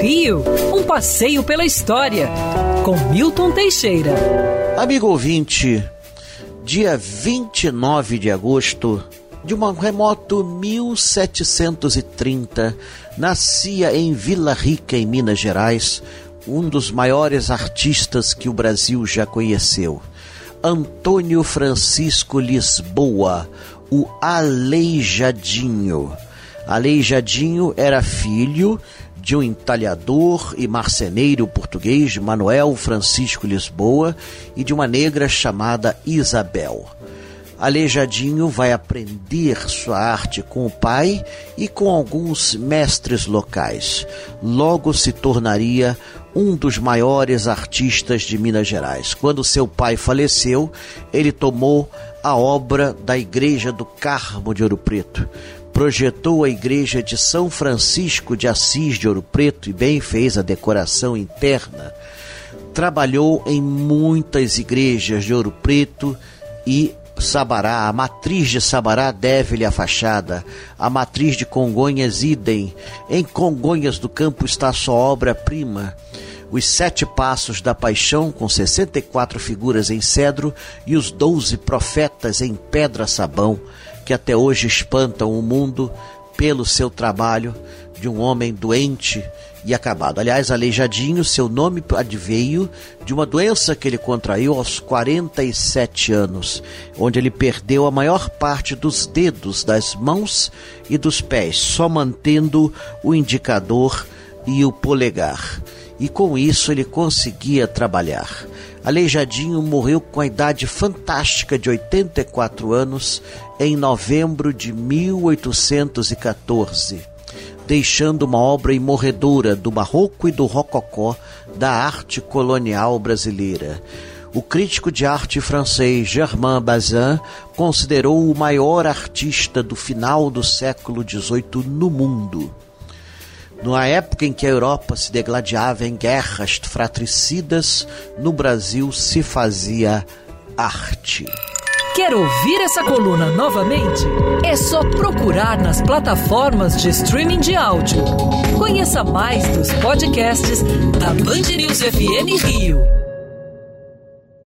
Rio, um passeio pela história, com Milton Teixeira. Amigo ouvinte, dia 29 de agosto de um remoto 1730, nascia em Vila Rica, em Minas Gerais, um dos maiores artistas que o Brasil já conheceu. Antônio Francisco Lisboa, o Aleijadinho. Aleijadinho era filho de um entalhador e marceneiro português, Manuel Francisco Lisboa, e de uma negra chamada Isabel. Aleijadinho vai aprender sua arte com o pai e com alguns mestres locais. Logo se tornaria um dos maiores artistas de Minas Gerais. Quando seu pai faleceu, ele tomou a obra da Igreja do Carmo de Ouro Preto. Projetou a igreja de São Francisco de Assis de Ouro Preto e bem fez a decoração interna. Trabalhou em muitas igrejas de Ouro Preto e Sabará, a matriz de Sabará deve-lhe a fachada, a matriz de Congonhas idem. Em Congonhas do Campo está sua obra-prima, os sete passos da paixão, com 64 figuras em cedro, e os doze profetas em pedra-sabão, que até hoje espantam o mundo pelo seu trabalho de um homem doente e acabado. Aliás, Aleijadinho, seu nome adveio de uma doença que ele contraiu aos 47 anos, onde ele perdeu a maior parte dos dedos das mãos e dos pés, só mantendo o indicador e o polegar e com isso ele conseguia trabalhar. Aleijadinho morreu com a idade fantástica de 84 anos em novembro de 1814, deixando uma obra imorredora do barroco e do rococó da arte colonial brasileira. O crítico de arte francês Germain Bazin considerou o maior artista do final do século XVIII no mundo. Numa época em que a Europa se degladiava em guerras fratricidas, no Brasil se fazia arte. Quer ouvir essa coluna novamente? É só procurar nas plataformas de streaming de áudio. Conheça mais dos podcasts da Band News FM Rio.